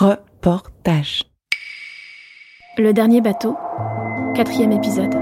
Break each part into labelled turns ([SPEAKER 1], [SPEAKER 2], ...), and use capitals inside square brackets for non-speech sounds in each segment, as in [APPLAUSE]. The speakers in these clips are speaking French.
[SPEAKER 1] Reportage.
[SPEAKER 2] Le dernier bateau, quatrième épisode.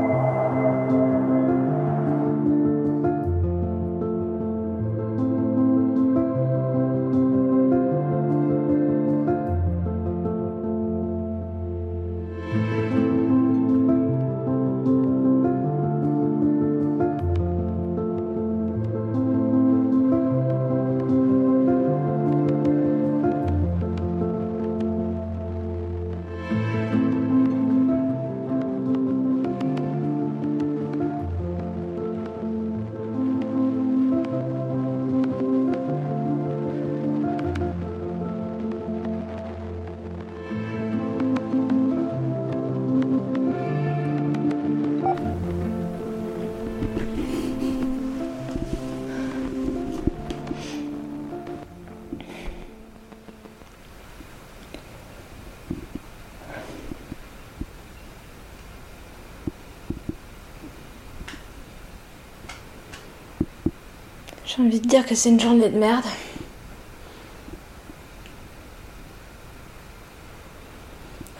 [SPEAKER 2] J'ai envie de dire que c'est une journée de merde.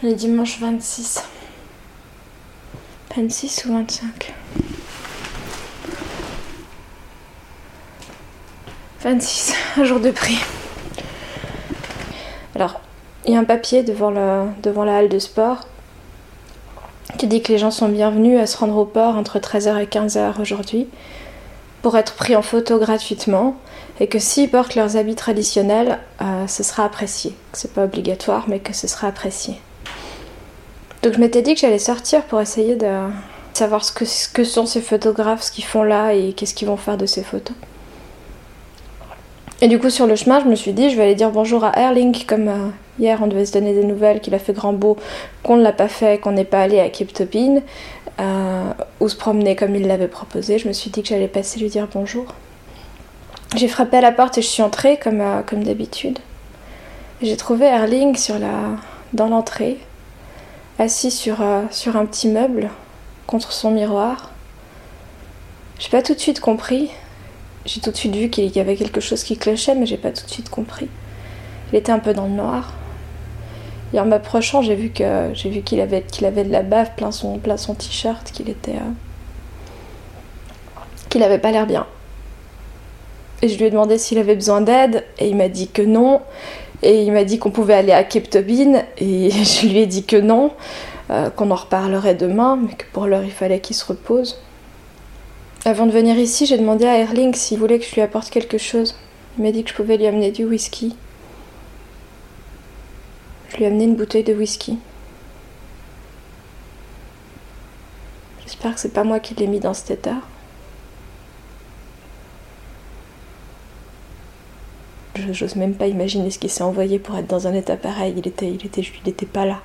[SPEAKER 2] Est dimanche 26. 26 ou 25 26, [LAUGHS] un jour de prix. Alors, il y a un papier devant la, devant la halle de sport qui dit que les gens sont bienvenus à se rendre au port entre 13h et 15h aujourd'hui pour être pris en photo gratuitement et que s'ils portent leurs habits traditionnels, euh, ce sera apprécié. C'est pas obligatoire, mais que ce sera apprécié. Donc je m'étais dit que j'allais sortir pour essayer de savoir ce que, ce sont ces photographes, ce qu'ils font là et qu'est-ce qu'ils vont faire de ces photos. Et du coup, sur le chemin, je me suis dit, je vais aller dire bonjour à Erling, comme euh, hier on devait se donner des nouvelles, qu'il a fait grand beau, qu'on ne l'a pas fait, qu'on n'est pas allé à Cape Topin, euh, ou se promener comme il l'avait proposé. Je me suis dit que j'allais passer lui dire bonjour. J'ai frappé à la porte et je suis entrée comme, euh, comme d'habitude. J'ai trouvé Erling sur la, dans l'entrée, assis sur, euh, sur un petit meuble contre son miroir. J'ai pas tout de suite compris. J'ai tout de suite vu qu'il y avait quelque chose qui clochait, mais j'ai pas tout de suite compris. Il était un peu dans le noir. Et en m'approchant, j'ai vu que j'ai vu qu'il avait qu'il avait de la bave plein son plein son t-shirt, qu'il était euh, qu'il avait pas l'air bien. Et je lui ai demandé s'il avait besoin d'aide et il m'a dit que non. Et il m'a dit qu'on pouvait aller à Cape Tobin et [LAUGHS] je lui ai dit que non, euh, qu'on en reparlerait demain, mais que pour l'heure il fallait qu'il se repose. Avant de venir ici, j'ai demandé à Erling s'il voulait que je lui apporte quelque chose. Il m'a dit que je pouvais lui amener du whisky. Je lui ai amené une bouteille de whisky. J'espère que c'est pas moi qui l'ai mis dans cet état. J'ose même pas imaginer ce qu'il s'est envoyé pour être dans un état pareil. Il était, il était, il était pas là.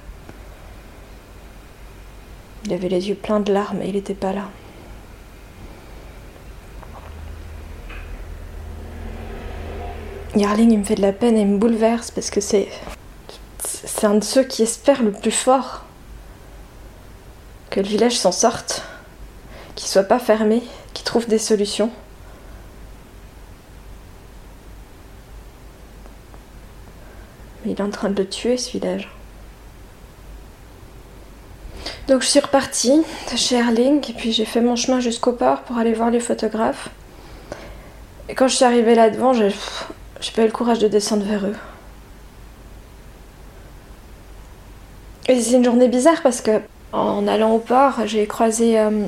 [SPEAKER 2] Il avait les yeux pleins de larmes et il était pas là. Yarling, il me fait de la peine et il me bouleverse parce que c'est c'est un de ceux qui espèrent le plus fort que le village s'en sorte, qu'il soit pas fermé, qu'il trouve des solutions. Mais il est en train de le tuer ce village. Donc je suis repartie de chez Erling et puis j'ai fait mon chemin jusqu'au port pour aller voir les photographes. Et quand je suis arrivée là devant, j'ai pas eu le courage de descendre vers eux. C'est une journée bizarre parce que en allant au port, j'ai croisé euh,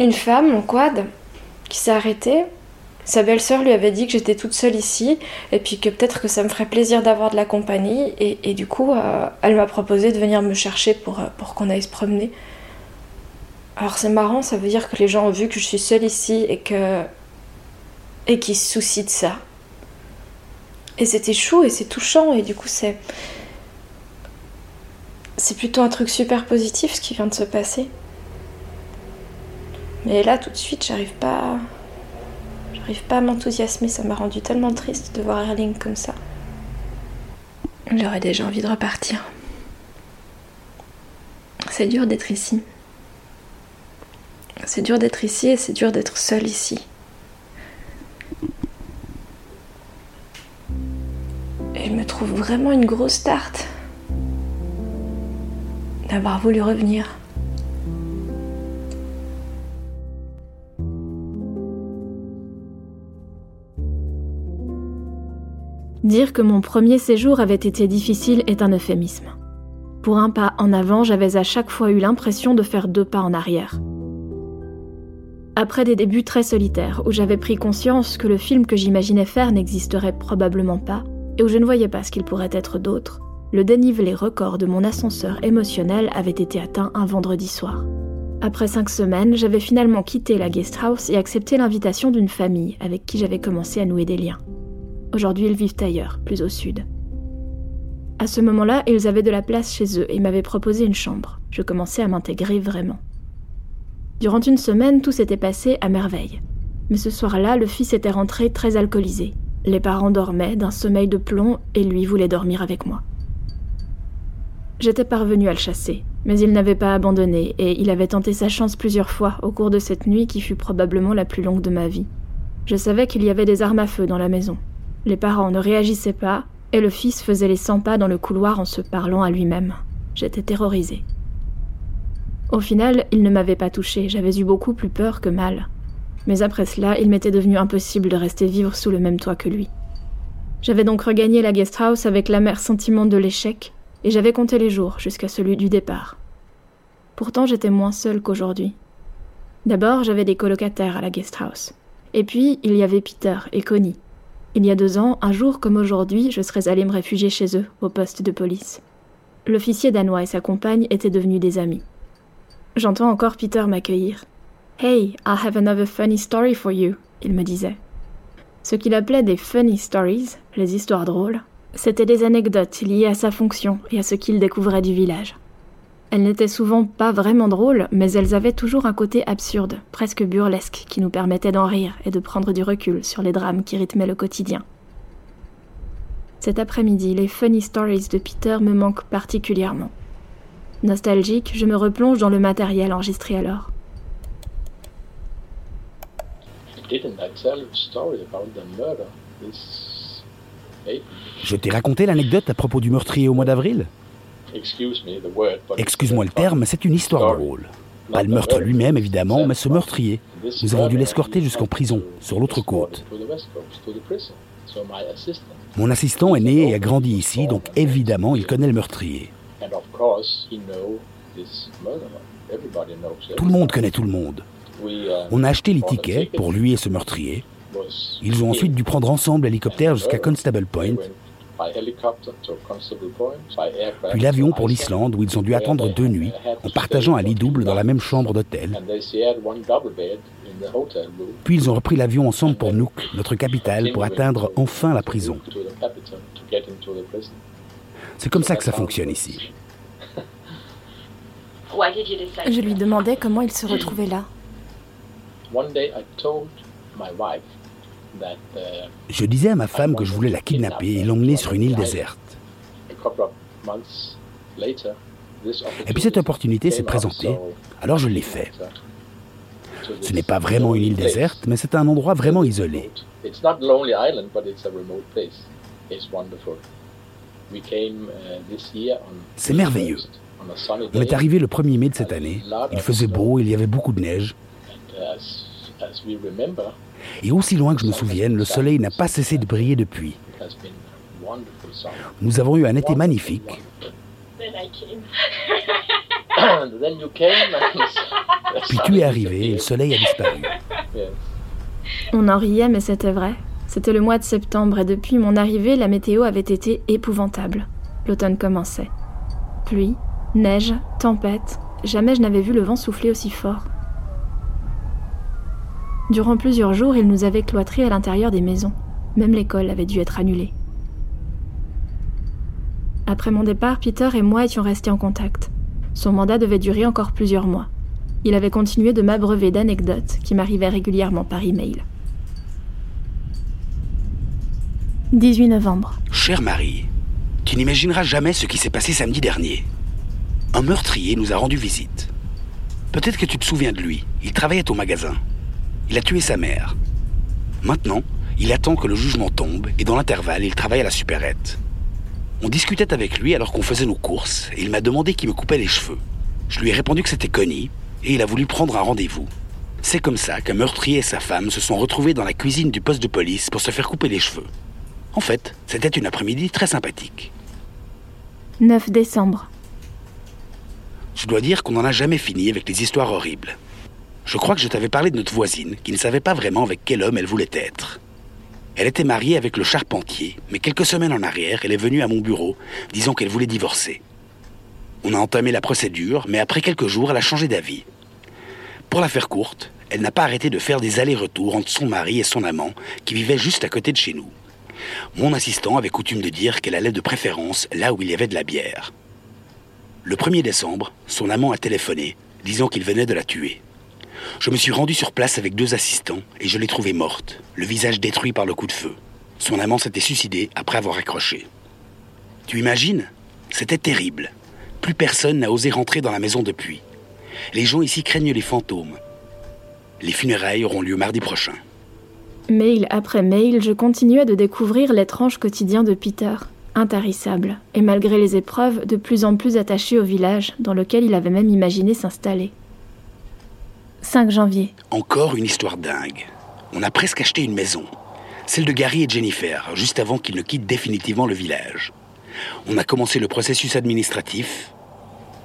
[SPEAKER 2] une femme en quad qui s'est arrêtée. Sa belle-sœur lui avait dit que j'étais toute seule ici et puis que peut-être que ça me ferait plaisir d'avoir de la compagnie. Et, du coup, euh, elle m'a proposé de venir me chercher pour, euh, pour qu'on aille se promener. Alors c'est marrant, ça veut dire que les gens ont vu que je suis seule ici et que. et qu'ils se soucient de ça. Et c'était chou et c'est touchant et du coup c'est c'est plutôt un truc super positif ce qui vient de se passer. Mais là, tout de suite, j'arrive pas. J'arrive pas à m'enthousiasmer. Ça m'a rendu tellement triste de voir Erling comme ça. J'aurais déjà envie de repartir. C'est dur d'être ici. C'est dur d'être ici et c'est dur d'être seule ici. Et je me trouve vraiment une grosse tarte
[SPEAKER 3] d'avoir voulu revenir.
[SPEAKER 2] Dire que mon premier séjour avait été difficile est un euphémisme. Pour un pas en avant, j'avais à chaque fois eu l'impression de faire deux pas en arrière. Après des débuts très solitaires, où j'avais pris conscience que le film que j'imaginais faire n'existerait probablement pas, et où je ne voyais pas ce qu'il pourrait être d'autre, le dénivelé record de mon ascenseur émotionnel avait été atteint un vendredi soir. Après cinq semaines, j'avais finalement quitté la guest house et accepté l'invitation d'une famille avec qui j'avais commencé à nouer des liens. Aujourd'hui, ils vivent ailleurs, plus au sud. À ce moment-là, ils avaient de la place chez eux et m'avaient proposé une chambre. Je commençais à m'intégrer vraiment. Durant une semaine, tout s'était passé à merveille. Mais ce soir-là, le fils était rentré très alcoolisé. Les parents dormaient d'un sommeil de plomb et lui voulait dormir avec moi. J'étais parvenu à le chasser, mais il n'avait pas abandonné et il avait tenté sa chance plusieurs fois au cours de cette nuit qui fut probablement la plus longue de ma vie. Je savais qu'il y avait des armes à feu dans la maison, les parents ne réagissaient pas, et le fils faisait les 100 pas dans le couloir en se parlant à lui-même. J'étais terrorisée. Au final, il ne m'avait pas touchée, j'avais eu beaucoup plus peur que mal. Mais après cela, il m'était devenu impossible de rester vivre sous le même toit que lui. J'avais donc regagné la guest house avec l'amer sentiment de l'échec, et j'avais compté les jours jusqu'à celui du départ. Pourtant, j'étais moins seule qu'aujourd'hui. D'abord, j'avais des colocataires à la guest house. Et puis, il y avait Peter et Connie, il y a deux ans, un jour comme aujourd'hui, je serais allée me réfugier chez eux, au poste de police. L'officier danois et sa compagne étaient devenus des amis. J'entends encore Peter m'accueillir. Hey, I have another funny story for you, il me disait. Ce qu'il appelait des funny stories, les histoires drôles, c'étaient des anecdotes liées à sa fonction et à ce qu'il découvrait du village. Elles n'étaient souvent pas vraiment drôles, mais elles avaient toujours un côté absurde, presque burlesque, qui nous permettait d'en rire et de prendre du recul sur les drames qui rythmaient le quotidien. Cet après-midi, les funny stories de Peter me manquent particulièrement. Nostalgique, je me replonge dans le matériel enregistré alors.
[SPEAKER 4] Je t'ai raconté l'anecdote à propos du meurtrier au mois d'avril Excuse-moi le terme, c'est une histoire drôle. Pas le meurtre lui-même, évidemment, mais ce meurtrier. Nous avons dû l'escorter jusqu'en prison, sur l'autre côte. Mon assistant est né et a grandi ici, donc évidemment, il connaît le meurtrier. Tout le monde connaît tout le monde. On a acheté les tickets pour lui et ce meurtrier. Ils ont ensuite dû prendre ensemble l'hélicoptère jusqu'à Constable Point puis l'avion pour l'Islande où ils ont dû attendre deux nuits en partageant un lit double dans la même chambre d'hôtel. Puis ils ont repris l'avion ensemble pour Nuuk, notre capitale, pour atteindre enfin la prison. C'est comme ça que ça fonctionne ici.
[SPEAKER 2] Je lui demandais comment il se retrouvait là.
[SPEAKER 4] Je disais à ma femme que je voulais la kidnapper et l'emmener sur une île déserte. Et puis cette opportunité s'est présentée, alors je l'ai fait. Ce n'est pas vraiment une île déserte, mais c'est un endroit vraiment isolé. C'est merveilleux. On est arrivé le 1er mai de cette année. Il faisait beau, il y avait beaucoup de neige. Et aussi loin que je me souvienne, le soleil n'a pas cessé de briller depuis. Nous avons eu un été magnifique. Puis tu es arrivé et le soleil a disparu.
[SPEAKER 2] On en riait, mais c'était vrai. C'était le mois de septembre et depuis mon arrivée, la météo avait été épouvantable. L'automne commençait. Pluie, neige, tempête. Jamais je n'avais vu le vent souffler aussi fort. Durant plusieurs jours, il nous avait cloîtrés à l'intérieur des maisons. Même l'école avait dû être annulée. Après mon départ, Peter et moi étions restés en contact. Son mandat devait durer encore plusieurs mois. Il avait continué de m'abreuver d'anecdotes qui m'arrivaient régulièrement par email. 18 novembre.
[SPEAKER 4] Chère Marie, tu n'imagineras jamais ce qui s'est passé samedi dernier. Un meurtrier nous a rendu visite. Peut-être que tu te souviens de lui. Il travaillait au magasin. Il a tué sa mère. Maintenant, il attend que le jugement tombe et dans l'intervalle, il travaille à la supérette. On discutait avec lui alors qu'on faisait nos courses et il m'a demandé qui me coupait les cheveux. Je lui ai répondu que c'était Connie et il a voulu prendre un rendez-vous. C'est comme ça qu'un meurtrier et sa femme se sont retrouvés dans la cuisine du poste de police pour se faire couper les cheveux. En fait, c'était une après-midi très sympathique.
[SPEAKER 2] 9 décembre.
[SPEAKER 4] Je dois dire qu'on n'en a jamais fini avec les histoires horribles. Je crois que je t'avais parlé de notre voisine qui ne savait pas vraiment avec quel homme elle voulait être. Elle était mariée avec le charpentier, mais quelques semaines en arrière, elle est venue à mon bureau disant qu'elle voulait divorcer. On a entamé la procédure, mais après quelques jours, elle a changé d'avis. Pour la faire courte, elle n'a pas arrêté de faire des allers-retours entre son mari et son amant, qui vivait juste à côté de chez nous. Mon assistant avait coutume de dire qu'elle allait de préférence là où il y avait de la bière. Le 1er décembre, son amant a téléphoné, disant qu'il venait de la tuer. Je me suis rendu sur place avec deux assistants et je l'ai trouvée morte, le visage détruit par le coup de feu. Son amant s'était suicidé après avoir accroché. Tu imagines? C'était terrible. Plus personne n'a osé rentrer dans la maison depuis. Les gens ici craignent les fantômes. Les funérailles auront lieu mardi prochain.
[SPEAKER 2] Mail après mail, je continuais de découvrir l'étrange quotidien de Peter, intarissable, et malgré les épreuves, de plus en plus attaché au village, dans lequel il avait même imaginé s'installer. 5 janvier.
[SPEAKER 4] Encore une histoire dingue. On a presque acheté une maison. Celle de Gary et Jennifer, juste avant qu'ils ne quittent définitivement le village. On a commencé le processus administratif.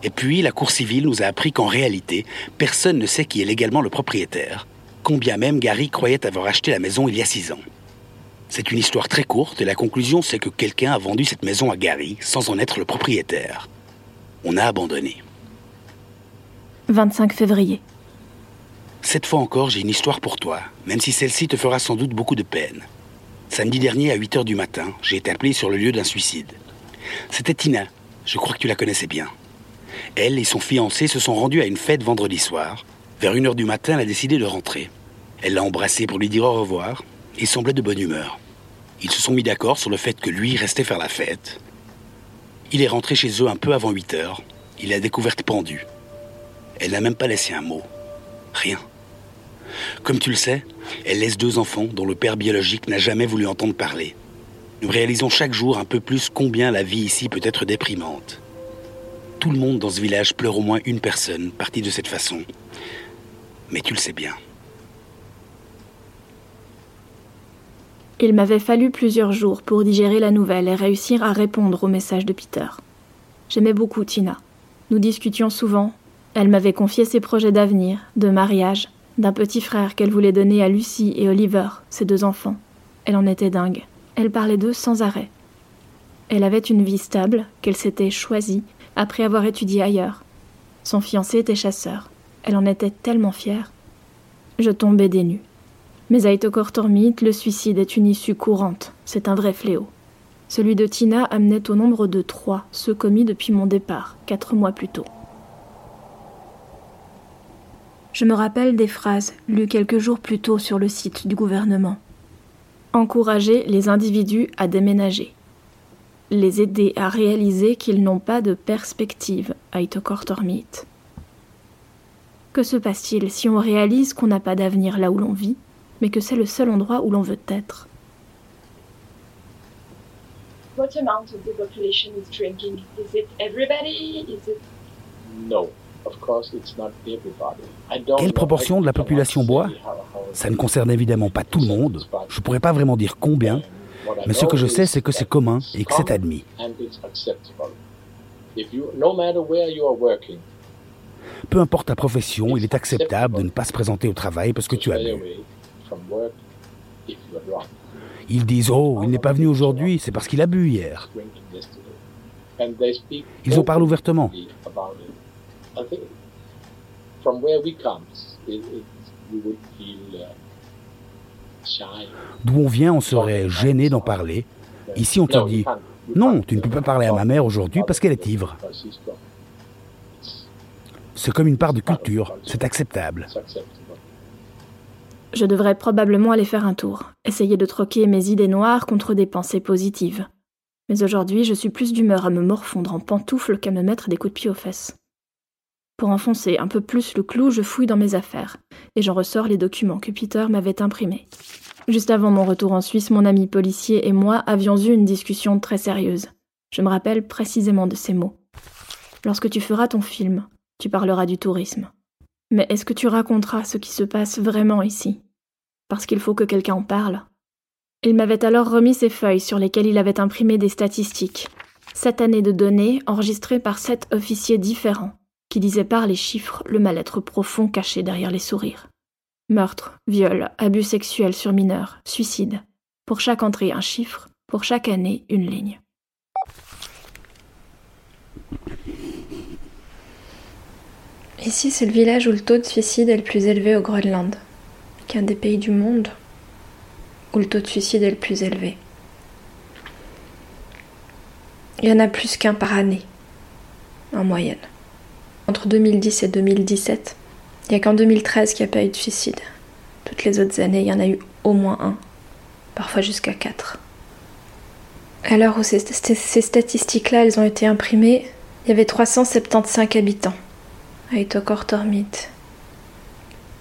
[SPEAKER 4] Et puis, la Cour civile nous a appris qu'en réalité, personne ne sait qui est légalement le propriétaire, combien même Gary croyait avoir acheté la maison il y a six ans. C'est une histoire très courte et la conclusion c'est que quelqu'un a vendu cette maison à Gary sans en être le propriétaire. On a abandonné.
[SPEAKER 2] 25 février.
[SPEAKER 4] Cette fois encore, j'ai une histoire pour toi, même si celle-ci te fera sans doute beaucoup de peine. Samedi dernier à 8 h du matin, j'ai été appelé sur le lieu d'un suicide. C'était Tina, je crois que tu la connaissais bien. Elle et son fiancé se sont rendus à une fête vendredi soir. Vers 1 heure du matin, elle a décidé de rentrer. Elle l'a embrassé pour lui dire au revoir et semblait de bonne humeur. Ils se sont mis d'accord sur le fait que lui restait faire la fête. Il est rentré chez eux un peu avant 8 heures. Il l'a découverte pendue. Elle n'a même pas laissé un mot. Rien. Comme tu le sais, elle laisse deux enfants dont le père biologique n'a jamais voulu entendre parler. Nous réalisons chaque jour un peu plus combien la vie ici peut être déprimante. Tout le monde dans ce village pleure au moins une personne partie de cette façon. Mais tu le sais bien.
[SPEAKER 2] Il m'avait fallu plusieurs jours pour digérer la nouvelle et réussir à répondre au message de Peter. J'aimais beaucoup Tina. Nous discutions souvent. Elle m'avait confié ses projets d'avenir, de mariage, d'un petit frère qu'elle voulait donner à Lucie et Oliver, ses deux enfants. Elle en était dingue. Elle parlait d'eux sans arrêt. Elle avait une vie stable, qu'elle s'était choisie, après avoir étudié ailleurs. Son fiancé était chasseur. Elle en était tellement fière. Je tombais des nues. Mais à Itokortormit, le suicide est une issue courante. C'est un vrai fléau. Celui de Tina amenait au nombre de trois ceux commis depuis mon départ, quatre mois plus tôt. Je me rappelle des phrases lues quelques jours plus tôt sur le site du gouvernement. Encourager les individus à déménager. Les aider à réaliser qu'ils n'ont pas de perspective à Itokortormit. Que se passe-t-il si on réalise qu'on n'a pas d'avenir là où l'on vit, mais que c'est le seul endroit où l'on veut être?
[SPEAKER 5] What amount of the population is drinking? Is it everybody? Is it
[SPEAKER 6] No.
[SPEAKER 4] Quelle proportion de la population boit Ça ne concerne évidemment pas tout le monde. Je ne pourrais pas vraiment dire combien, mais ce que je sais, c'est que c'est commun et que c'est admis. Peu importe ta profession, il est acceptable de ne pas se présenter au travail parce que tu as bu. Ils disent Oh, il n'est pas venu aujourd'hui, c'est parce qu'il a bu hier. Ils en parlent ouvertement. D'où on vient, on serait gêné d'en parler. Ici, on te dit Non, tu ne peux pas parler à ma mère aujourd'hui parce qu'elle est ivre. C'est comme une part de culture, c'est acceptable.
[SPEAKER 2] Je devrais probablement aller faire un tour, essayer de troquer mes idées noires contre des pensées positives. Mais aujourd'hui, je suis plus d'humeur à me morfondre en pantoufles qu'à me mettre des coups de pied aux fesses. Pour enfoncer un peu plus le clou, je fouille dans mes affaires, et j'en ressors les documents que Peter m'avait imprimés. Juste avant mon retour en Suisse, mon ami policier et moi avions eu une discussion très sérieuse. Je me rappelle précisément de ces mots. Lorsque tu feras ton film, tu parleras du tourisme. Mais est-ce que tu raconteras ce qui se passe vraiment ici? Parce qu'il faut que quelqu'un en parle. Il m'avait alors remis ces feuilles sur lesquelles il avait imprimé des statistiques. Sept années de données enregistrées par sept officiers différents, qui disaient par les chiffres le mal-être profond caché derrière les sourires. Meurtre, viol, abus sexuels sur mineurs, suicide. Pour chaque entrée un chiffre, pour chaque année une ligne.
[SPEAKER 3] Ici, c'est le village où le taux de suicide est le plus élevé au Groenland, qu'un des pays du monde où le taux de suicide est le plus élevé. Il y en a plus qu'un par année, en moyenne. Entre 2010 et 2017, il n'y a qu'en 2013 qu'il n'y a pas eu de suicide. Toutes les autres années, il y en a eu au moins un, parfois jusqu'à quatre. À l'heure où ces, statistiques-là, elles ont été imprimées, il y avait 375 habitants à Itokortormit.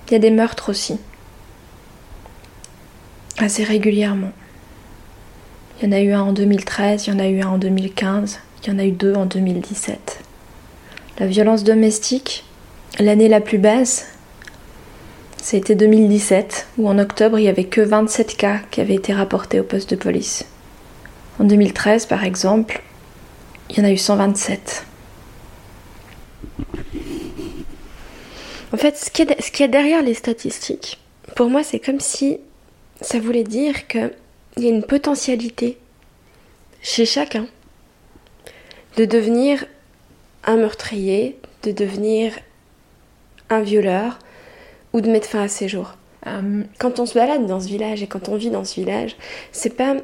[SPEAKER 3] Il y a des meurtres aussi, assez régulièrement. Il y en a eu un en 2013, il y en a eu un en 2015, il y en a eu deux en 2017. La violence domestique, l'année la plus basse, c'était 2017, où en octobre il n'y avait que 27 cas qui avaient été rapportés au poste de police. En 2013, par exemple, il y en a eu 127. En fait, ce qu'il y, a derrière les statistiques, pour moi, c'est comme si ça voulait dire qu'il y a une potentialité chez chacun de devenir un meurtrier, de devenir un violeur ou de mettre fin à ses jours. Euh, quand on se balade dans ce village et quand on vit dans ce village, c'est pas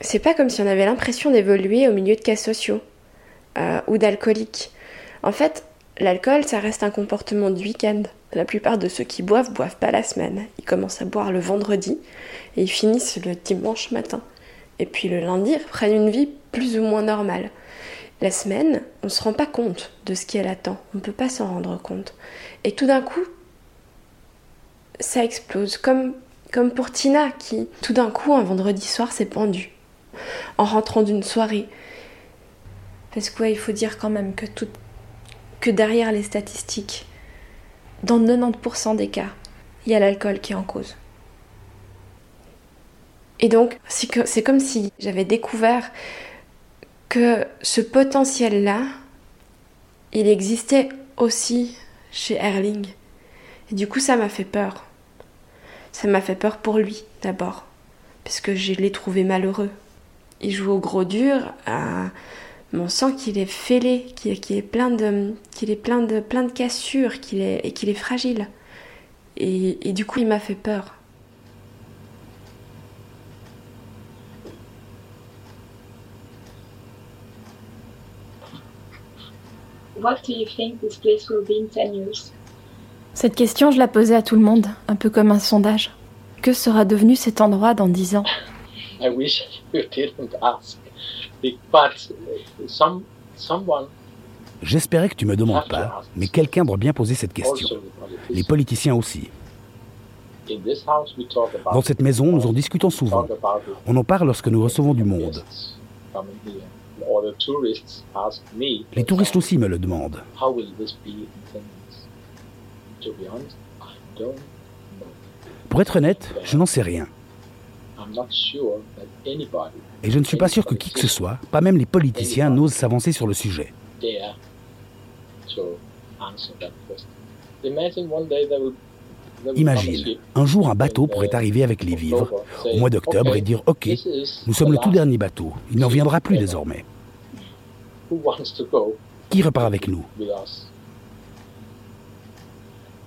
[SPEAKER 3] c'est pas comme si on avait l'impression d'évoluer au milieu de cas sociaux euh, ou d'alcooliques. En fait, l'alcool, ça reste un comportement du week-end. La plupart de ceux qui boivent boivent pas la semaine. Ils commencent à boire le vendredi et ils finissent le dimanche matin. Et puis le lundi, ils reprennent une vie plus ou moins normale. La semaine, on ne se rend pas compte de ce qui est latent. On ne peut pas s'en rendre compte. Et tout d'un coup, ça explose. Comme, comme pour Tina, qui tout d'un coup, un vendredi soir, s'est pendue. En rentrant d'une soirée. Parce que, il faut dire quand même que, tout, que derrière les statistiques, dans 90% des cas, il y a l'alcool qui est en cause. Et donc, c'est comme si j'avais découvert que ce potentiel-là, il existait aussi chez Erling. Et du coup, ça m'a fait peur. Ça m'a fait peur pour lui, d'abord. Parce que je l'ai trouvé malheureux. Il joue au gros dur, à... on sent qu'il est fêlé, qu'il est plein de, qu'il est plein de, plein de cassures, qu'il est, et qu'il est fragile. Et du coup, il m'a fait peur.
[SPEAKER 5] What do you think this place will be in 10 years?
[SPEAKER 2] Cette question, je la posais à tout le monde, un peu comme un sondage. Que sera devenu cet endroit dans dix ans?
[SPEAKER 6] I wish you didn't ask. But some, someone
[SPEAKER 4] J'espérais que tu me demandes pas, mais quelqu'un doit bien poser cette question. Les politiciens aussi.
[SPEAKER 6] in this house we talk about
[SPEAKER 4] Dans cette maison, nous en discutons souvent. On en parle lorsque nous recevons du monde. Les touristes aussi me le demandent.
[SPEAKER 6] how will this be in 10 years? To be honest, I don't know.
[SPEAKER 4] Pour être honnête, je n'en sais rien. Et je ne suis pas sûr que qui que ce soit, pas même les politiciens, n'ose s'avancer sur le sujet.
[SPEAKER 6] Imagine
[SPEAKER 4] un jour un bateau pourrait arriver avec les vivres au mois d'octobre et dire Ok, nous sommes le tout dernier bateau, il n'en viendra plus désormais. Qui repart avec nous?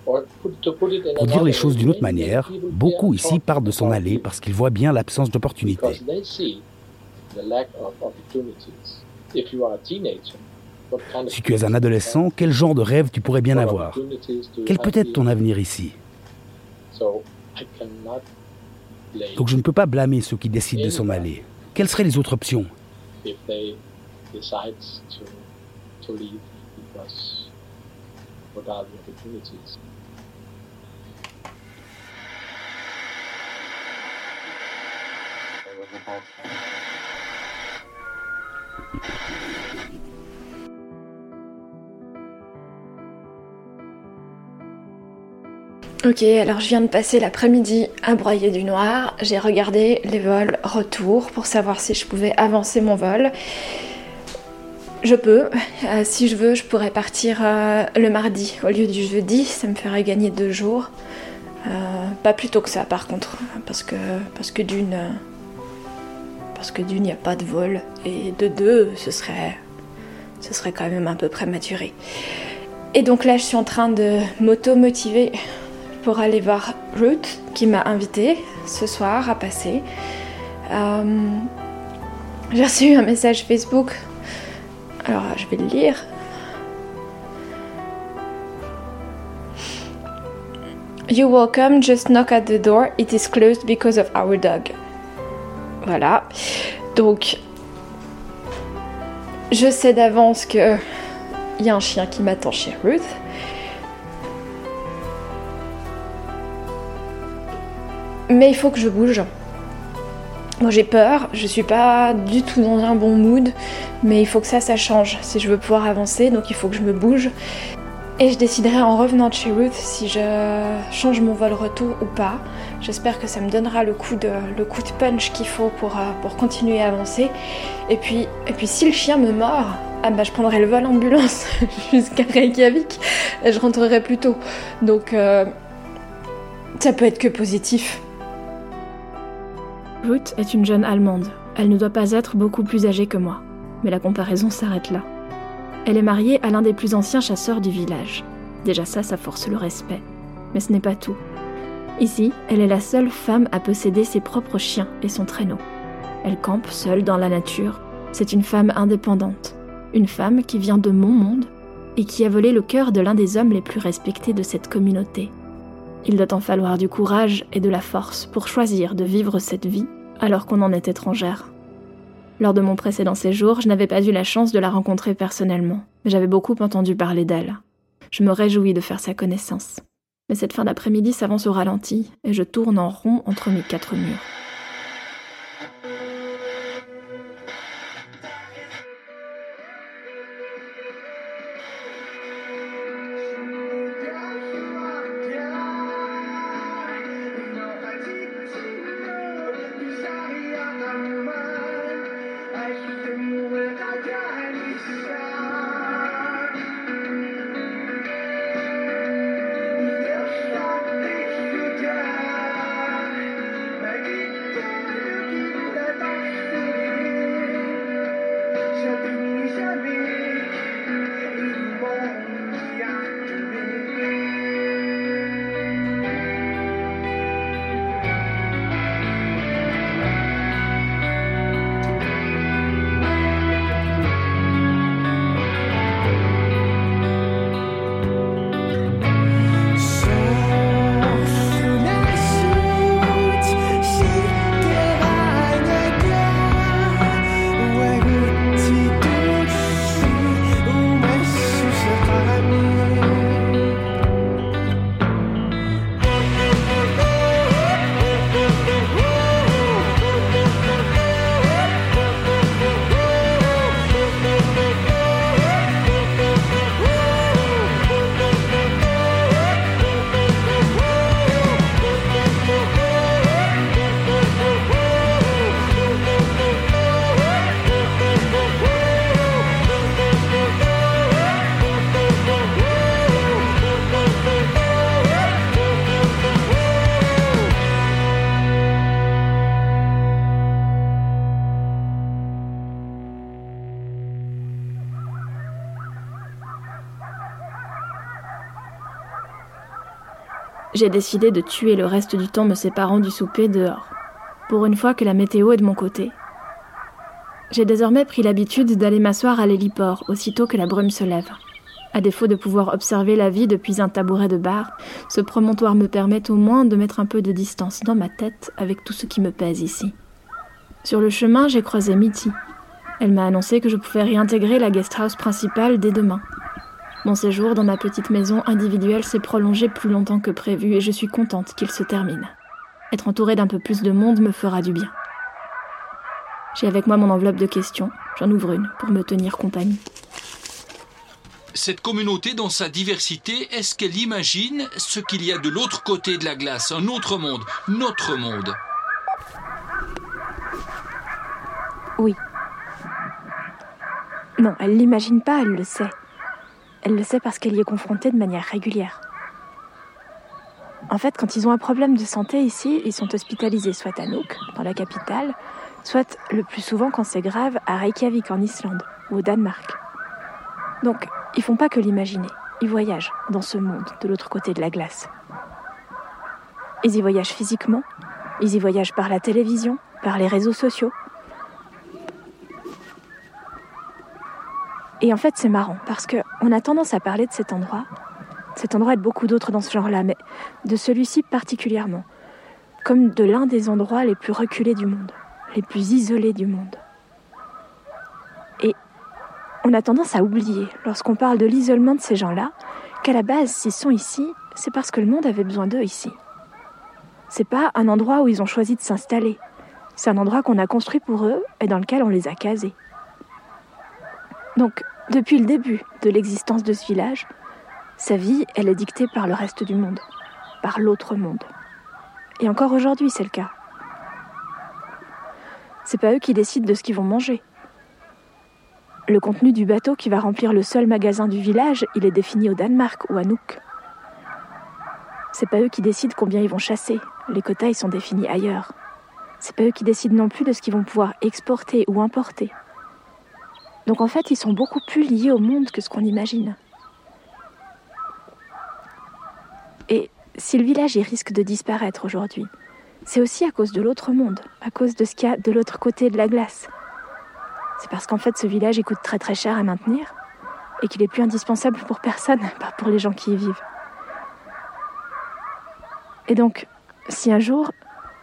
[SPEAKER 4] Pour dire les choses d'une autre manière, beaucoup ici partent de s'en aller parce qu'ils voient bien l'absence d'opportunités. Si tu es un adolescent, quel genre de rêve tu pourrais bien avoir? Quel peut être ton avenir ici? Donc je ne peux pas blâmer ceux qui décident de s'en aller. Quelles seraient les autres options?
[SPEAKER 6] If they decide to to leave because what are the opportunities?
[SPEAKER 3] Ok, alors je viens de passer l'après-midi à broyer du noir. J'ai regardé les vols retour pour savoir si je pouvais avancer mon vol. Je peux. Euh, si je veux, je pourrais partir euh, le mardi au lieu du jeudi. Ça me ferait gagner deux jours. Euh, pas plus tôt que ça, par contre, parce que d'une parce que d'une, il n'y a pas de vol et de deux, ce serait ce serait quand même un peu prématuré. Et donc là, je suis en train de m'auto-motiver pour aller voir Ruth qui m'a invité ce soir à passer. J'ai reçu un message Facebook. Alors je vais le lire. You welcome, just knock at the door. It is closed because of our dog. Voilà. Donc, je sais d'avance que il y a un chien qui m'attend chez Ruth. Mais il faut que je bouge. Moi j'ai peur, je suis pas du tout dans un bon mood, mais il faut que ça, ça change si je veux pouvoir avancer, donc il faut que je me bouge. Et je déciderai en revenant de chez Ruth si je change mon vol retour ou pas. J'espère que ça me donnera le coup de, le coup de punch qu'il faut pour, euh, pour continuer à avancer. Et puis, et puis si le chien me mord, ah bah je prendrai le vol ambulance [LAUGHS] jusqu'à Reykjavik et je rentrerai plus tôt. Donc euh, ça peut être que positif.
[SPEAKER 2] Ruth est une jeune Allemande. Elle ne doit pas être beaucoup plus âgée que moi. Mais la comparaison s'arrête là. Elle est mariée à l'un des plus anciens chasseurs du village. Déjà ça, ça force le respect. Mais ce n'est pas tout. Ici, elle est la seule femme à posséder ses propres chiens et son traîneau. Elle campe seule dans la nature. C'est une femme indépendante. Une femme qui vient de mon monde et qui a volé le cœur de l'un des hommes les plus respectés de cette communauté. Il doit en falloir du courage et de la force pour choisir de vivre cette vie alors qu'on en est étrangère. Lors de mon précédent séjour, je n'avais pas eu la chance de la rencontrer personnellement, mais j'avais beaucoup entendu parler d'elle. Je me réjouis de faire sa connaissance. Mais cette fin d'après-midi s'avance au ralenti, et je tourne en rond entre mes quatre murs. J'ai décidé de tuer le reste du temps me séparant du souper dehors, pour une fois que la météo est de mon côté. J'ai désormais pris l'habitude d'aller m'asseoir à l'héliport aussitôt que la brume se lève. À défaut de pouvoir observer la vie depuis un tabouret de bar, ce promontoire me permet au moins de mettre un peu de distance dans ma tête avec tout ce qui me pèse ici. Sur le chemin, j'ai croisé Mitty. Elle m'a annoncé que je pouvais réintégrer la guest house principale dès demain. Mon séjour dans ma petite maison individuelle s'est prolongé plus longtemps que prévu et je suis contente qu'il se termine. Être entourée d'un peu plus de monde me fera du bien. J'ai avec moi mon enveloppe de questions, J'en ouvre une pour me tenir compagnie.
[SPEAKER 7] Cette communauté, dans sa diversité, est-ce qu'elle imagine ce qu'il y a de l'autre côté de la glace, un autre monde, notre monde
[SPEAKER 2] Oui. Non, elle l'imagine pas, elle le sait. Elle le sait parce qu'elle y est confrontée de manière régulière. En fait, quand ils ont un problème de santé ici, ils sont hospitalisés soit à Nuuk, dans la capitale, soit le plus souvent quand c'est grave à Reykjavik en Islande ou au Danemark. Donc, ils font pas que l'imaginer, ils voyagent dans ce monde de l'autre côté de la glace. Ils y voyagent physiquement, ils y voyagent par la télévision, par les réseaux sociaux. Et en fait, c'est marrant parce que on a tendance à parler de cet endroit, cet endroit et de beaucoup d'autres dans ce genre-là, mais de celui-ci particulièrement, comme de l'un des endroits les plus reculés du monde, les plus isolés du monde. Et on a tendance à oublier, lorsqu'on parle de l'isolement de ces gens-là, qu'à la base, s'ils sont ici, c'est parce que le monde avait besoin d'eux ici. C'est pas un endroit où ils ont choisi de s'installer. C'est un endroit qu'on a construit pour eux et dans lequel on les a casés. Donc, depuis le début de l'existence de ce village, sa vie, elle est dictée par le reste du monde, par l'autre monde. Et encore aujourd'hui, c'est le cas. C'est pas eux qui décident de ce qu'ils vont manger. Le contenu du bateau qui va remplir le seul magasin du village, il est défini au Danemark ou à Nuuk. C'est pas eux qui décident combien ils vont chasser. Les quotas, ils sont définis ailleurs. C'est pas eux qui décident non plus de ce qu'ils vont pouvoir exporter ou importer. Donc en fait, ils sont beaucoup plus liés au monde que ce qu'on imagine. Et si le village il risque de disparaître aujourd'hui, c'est aussi à cause de l'autre monde, à cause de ce qu'il y a de l'autre côté de la glace. C'est parce qu'en fait ce village il coûte très très cher à maintenir et qu'il est plus indispensable pour personne, [LAUGHS] pas pour les gens qui y vivent. Et donc, si un jour,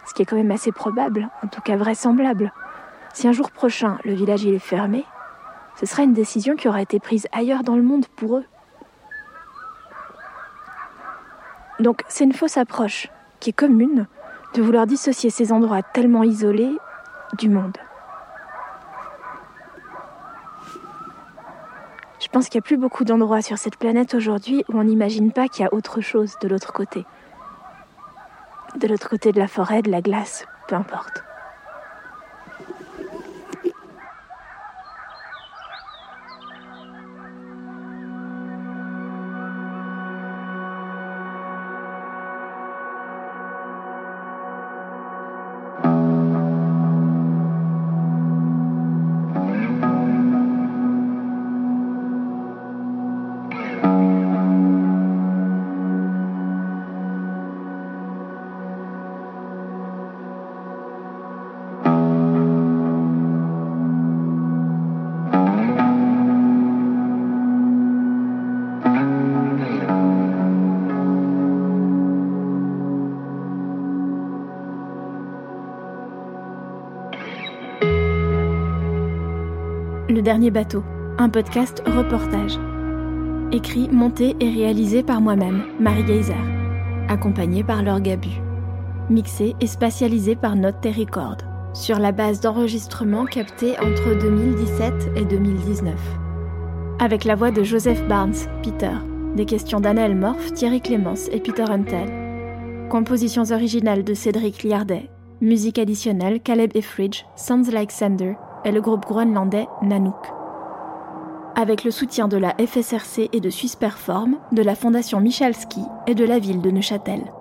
[SPEAKER 2] ce qui est quand même assez probable, en tout cas vraisemblable, si un jour prochain le village il est fermé, ce sera une décision qui aura été prise ailleurs dans le monde pour eux. Donc c'est une fausse approche qui est commune de vouloir dissocier ces endroits tellement isolés du monde. Je pense qu'il n'y a plus beaucoup d'endroits sur cette planète aujourd'hui où on n'imagine pas qu'il y a autre chose de l'autre côté. De l'autre côté de la forêt, de la glace, peu importe. Dernier bateau, un podcast reportage. Écrit, monté et réalisé par moi-même, Marie Geyser. Accompagné par Laure Gabu. Mixé et spatialisé par Note Record. Sur la base d'enregistrements captés entre 2017 et 2019. Avec la voix de Joseph Barnes, Peter. Des questions d'Annelle Morph, Thierry Clémence et Peter Huntel. Compositions originales de Cédric Liardet. Musique additionnelle Caleb Etheridge, Sounds Like Sander et le groupe groenlandais Nanook. Avec le soutien de la FSRC et de Suisse Perform, de la Fondation Michalski et de la ville de Neuchâtel.